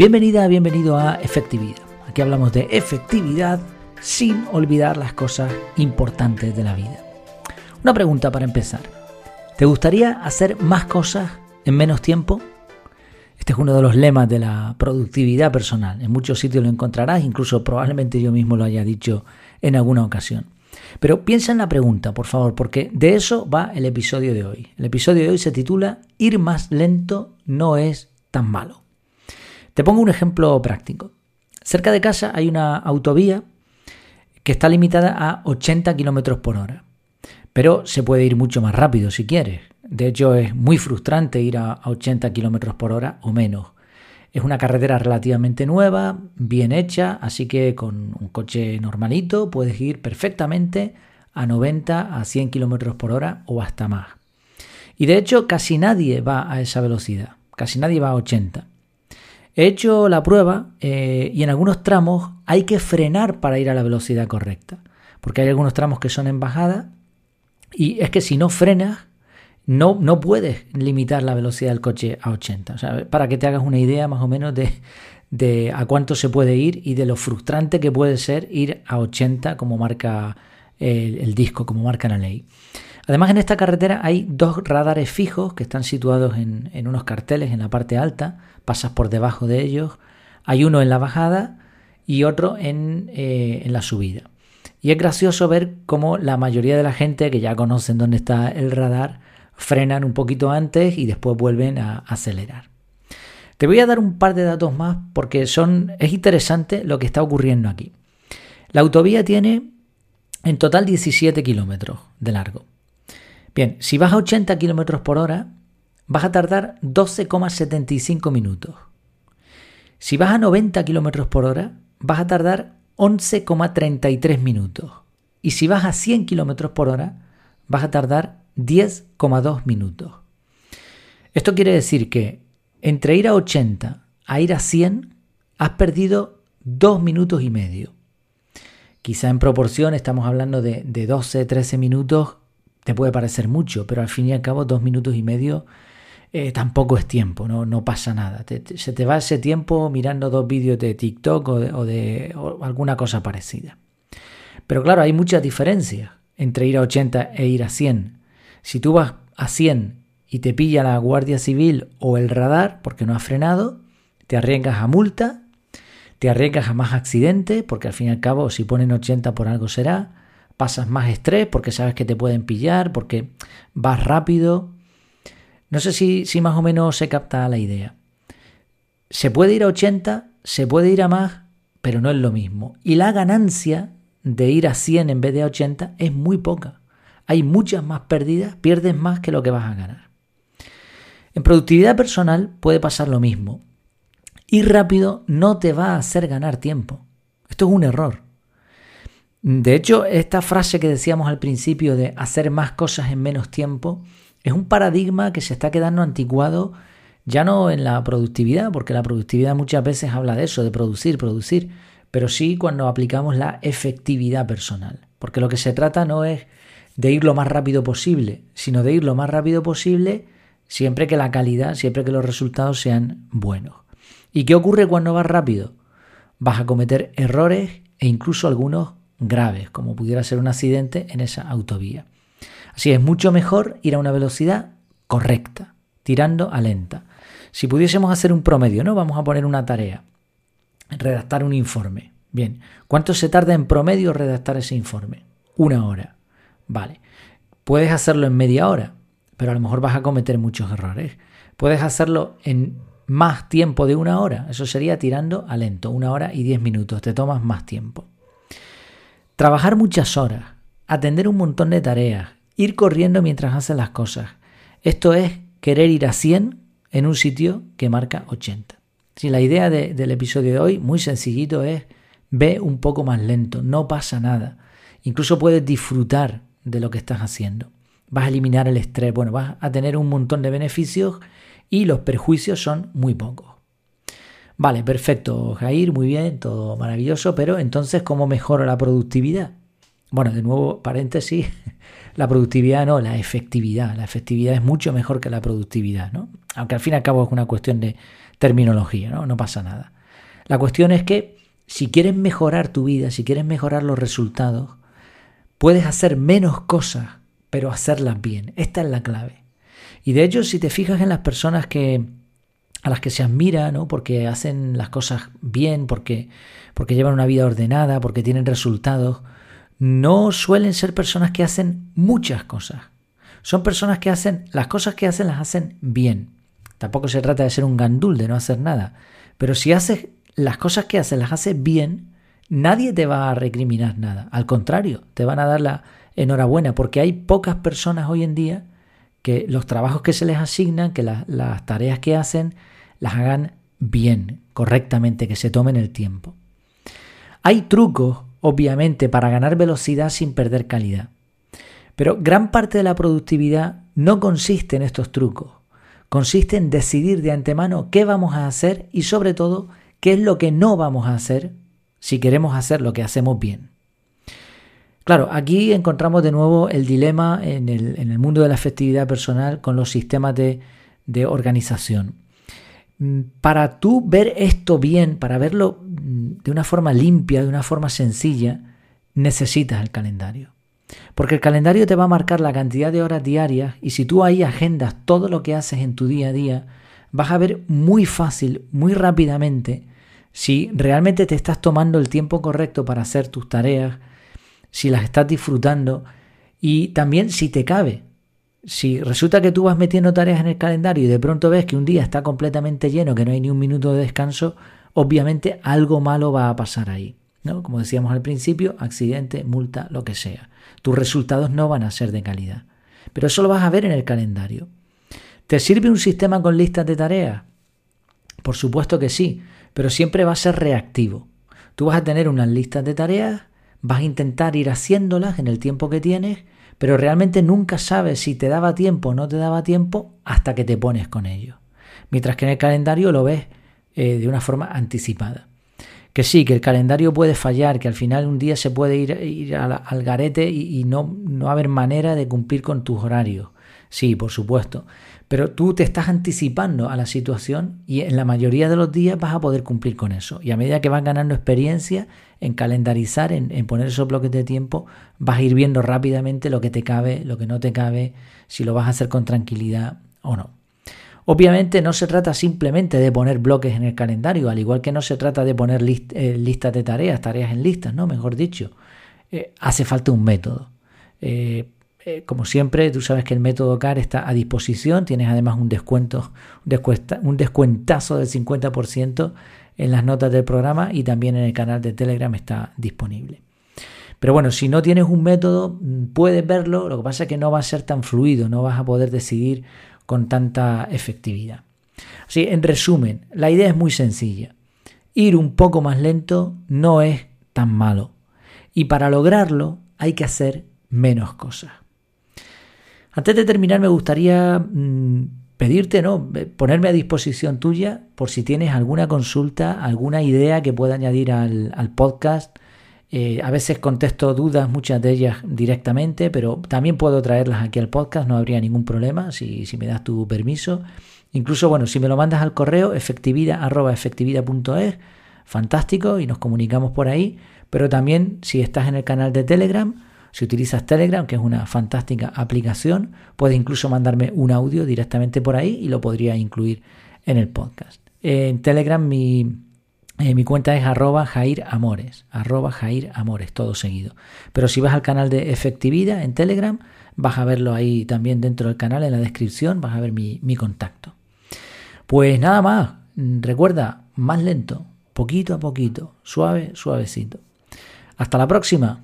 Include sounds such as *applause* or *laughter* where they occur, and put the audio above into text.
Bienvenida, bienvenido a Efectividad. Aquí hablamos de efectividad sin olvidar las cosas importantes de la vida. Una pregunta para empezar. ¿Te gustaría hacer más cosas en menos tiempo? Este es uno de los lemas de la productividad personal. En muchos sitios lo encontrarás, incluso probablemente yo mismo lo haya dicho en alguna ocasión. Pero piensa en la pregunta, por favor, porque de eso va el episodio de hoy. El episodio de hoy se titula Ir más lento no es tan malo. Te pongo un ejemplo práctico. Cerca de casa hay una autovía que está limitada a 80 km por hora, pero se puede ir mucho más rápido si quieres. De hecho, es muy frustrante ir a 80 km por hora o menos. Es una carretera relativamente nueva, bien hecha, así que con un coche normalito puedes ir perfectamente a 90 a 100 km por hora o hasta más. Y de hecho casi nadie va a esa velocidad, casi nadie va a 80. He hecho la prueba eh, y en algunos tramos hay que frenar para ir a la velocidad correcta, porque hay algunos tramos que son en bajada y es que si no frenas no, no puedes limitar la velocidad del coche a 80. O sea, para que te hagas una idea más o menos de, de a cuánto se puede ir y de lo frustrante que puede ser ir a 80 como marca el, disco, como marca la ley. Además en esta carretera hay dos radares fijos que están situados en, unos carteles en la parte alta pasas por debajo de ellos. Hay uno en la bajada y otro en, eh, en la subida. Y es gracioso ver cómo la mayoría de la gente que ya conocen dónde está el radar frenan un poquito antes y después vuelven a acelerar. Te voy a dar un par de datos más porque son, es interesante lo que está ocurriendo aquí. La autovía tiene en total 17 kilómetros de largo. Bien, si vas a 80 kilómetros por hora, vas a tardar 12,75 minutos. Si vas a 90 km por hora, vas a tardar 11,33 minutos. Y si vas a 100 km por hora, vas a tardar 10,2 minutos. Esto quiere decir que entre ir a 80 a ir a 100, has perdido 2 minutos y medio. Quizá en proporción estamos hablando de, de 12, 13 minutos, puede parecer mucho, pero al fin y al cabo 2 minutos y medio eh, tampoco es tiempo, no, pasa nada. se te va ese tiempo mirando dos vídeos de TikTok o de, alguna cosa parecida. Pero claro, hay muchas diferencias entre ir a 80 e ir a 100. Si tú vas a 100 y te pilla la Guardia Civil o el radar porque no has frenado, te arriesgas a multa, te arriesgas a más accidentes, porque al fin y al cabo si ponen 80 por algo será, pasas más estrés porque sabes que te pueden pillar, porque vas rápido, no sé si, si más o menos se capta la idea. Se puede ir a 80, se puede ir a más, pero no es lo mismo. Y la ganancia de ir a 100 en vez de a 80 es muy poca. Hay muchas más pérdidas, pierdes más que lo que vas a ganar. En productividad personal puede pasar lo mismo. Ir rápido no te va a hacer ganar tiempo. Esto es un error. De hecho, esta frase que decíamos al principio de hacer más cosas en menos tiempo es un paradigma que se está quedando anticuado ya no en la productividad, porque la productividad muchas veces habla de eso, de producir, producir, pero sí cuando aplicamos la efectividad personal, porque lo que se trata no es de ir lo más rápido posible, sino de ir lo más rápido posible siempre que la calidad, siempre que los resultados sean buenos. ¿Y qué ocurre cuando vas rápido? Vas a cometer errores e incluso algunos graves, como pudiera ser un accidente en esa autovía. Así es mucho mejor ir a una velocidad correcta, tirando a lenta. Si pudiésemos hacer un promedio, ¿no? Vamos a poner una tarea, redactar un informe. Bien, ¿cuánto se tarda en promedio redactar ese informe? Una hora. Vale. Puedes hacerlo en media hora, pero a lo mejor vas a cometer muchos errores. Puedes hacerlo en más tiempo de una hora. Eso sería tirando a lento, una hora y diez minutos. Te tomas más tiempo. Trabajar muchas horas, atender un montón de tareas, ir corriendo mientras haces las cosas. Esto es querer ir a 100 en un sitio que marca 80. Si la idea del episodio de hoy, muy sencillito, es ve un poco más lento, no pasa nada. Incluso puedes disfrutar de lo que estás haciendo. Vas a eliminar el estrés, bueno, vas a tener un montón de beneficios y los perjuicios son muy pocos. Vale, perfecto, Jair, muy bien, todo maravilloso, pero entonces, ¿cómo mejora la productividad? Bueno, de nuevo, paréntesis, *laughs* la productividad no, la efectividad. La efectividad es mucho mejor que la productividad, ¿no? Aunque al fin y al cabo es una cuestión de terminología, ¿no? No pasa nada. La cuestión es que si quieres mejorar tu vida, si quieres mejorar los resultados, puedes hacer menos cosas, pero hacerlas bien. Esta es la clave. Y de hecho, si te fijas en las personas que a las que se admira, ¿no? Porque hacen las cosas bien, porque, porque llevan una vida ordenada, porque tienen resultados, no suelen ser personas que hacen muchas cosas. Son personas que hacen, las cosas que hacen las hacen bien. Tampoco se trata de ser un gandul, de no hacer nada. Pero si haces las cosas que haces, las haces bien, nadie te va a recriminar nada. Al contrario, te van a dar la enhorabuena, porque hay pocas personas hoy en día que los trabajos que se les asignan, que las tareas que hacen, las hagan bien, correctamente, que se tomen el tiempo. Hay trucos, obviamente, para ganar velocidad sin perder calidad. Pero gran parte de la productividad no consiste en estos trucos. Consiste en decidir de antemano qué vamos a hacer y sobre todo qué es lo que no vamos a hacer si queremos hacer lo que hacemos bien. Claro, aquí encontramos de nuevo el dilema en el, mundo de la efectividad personal con los sistemas de, de organización. Mm, para tú ver esto bien, para verlo mm, de una forma limpia, de una forma sencilla, necesitas el calendario. Porque el calendario te va a marcar la cantidad de horas diarias y si tú ahí agendas todo lo que haces en tu día a día, vas a ver muy fácil, muy rápidamente, si realmente te estás tomando el tiempo correcto para hacer tus tareas, si las estás disfrutando y también si te cabe. Si resulta que tú vas metiendo tareas en el calendario y de pronto ves que un día está completamente lleno, que no hay ni un minuto de descanso, obviamente algo malo va a pasar ahí. ¿no? Como decíamos al principio, accidente, multa, lo que sea. Tus resultados no van a ser de calidad. Pero eso lo vas a ver en el calendario. ¿Te sirve un sistema con listas de tareas? Por supuesto que sí, pero siempre va a ser reactivo. Tú vas a tener unas listas de tareas vas a intentar ir haciéndolas en el tiempo que tienes, pero realmente nunca sabes si te daba tiempo o no te daba tiempo hasta que te pones con ello. Mientras que en el calendario lo ves eh, de una forma anticipada. Que sí, que el calendario puede fallar, que al final un día se puede ir, ir al, garete y, y no, no haber manera de cumplir con tus horarios. Sí, por supuesto. Pero tú te estás anticipando a la situación y en la mayoría de los días vas a poder cumplir con eso. Y a medida que vas ganando experiencia en calendarizar, en, poner esos bloques de tiempo, vas a ir viendo rápidamente lo que te cabe, lo que no te cabe, si lo vas a hacer con tranquilidad o no. Obviamente no se trata simplemente de poner bloques en el calendario, al igual que no se trata de poner eh, listas de tareas, tareas en listas, ¿no? Mejor dicho, eh, hace falta un método. Eh, eh, como siempre, tú sabes que el método CAR está a disposición. Tienes además un descuento, un descuentazo del 50% en las notas del programa y también en el canal de Telegram está disponible. Pero bueno, si no tienes un método, mm, puedes verlo. Lo que pasa es que no va a ser tan fluido, no vas a poder decidir con tanta efectividad. Así, en resumen, la idea es muy sencilla. Ir un poco más lento no es tan malo. Y para lograrlo hay que hacer menos cosas. Antes de terminar, me gustaría mm, pedirte, ¿no? Eh, ponerme a disposición tuya por si tienes alguna consulta, alguna idea que pueda añadir al, podcast. Eh, a veces contesto dudas, muchas de ellas directamente, pero también puedo traerlas aquí al podcast, no habría ningún problema si, si me das tu permiso. Incluso, bueno, si me lo mandas al correo efectividad.efectividad.es, fantástico, y nos comunicamos por ahí. Pero también, si estás en el canal de Telegram, si utilizas Telegram, que es una fantástica aplicación, puedes incluso mandarme un audio directamente por ahí y lo podría incluir en el podcast. En Telegram mi, eh, mi cuenta es arroba Jair Amores, arroba Jair Amores, todo seguido. Pero si vas al canal de Efectividad en Telegram, vas a verlo ahí también dentro del canal, en la descripción, vas a ver mi, mi contacto. Pues nada más, recuerda, más lento, poquito a poquito, suave, suavecito. Hasta la próxima.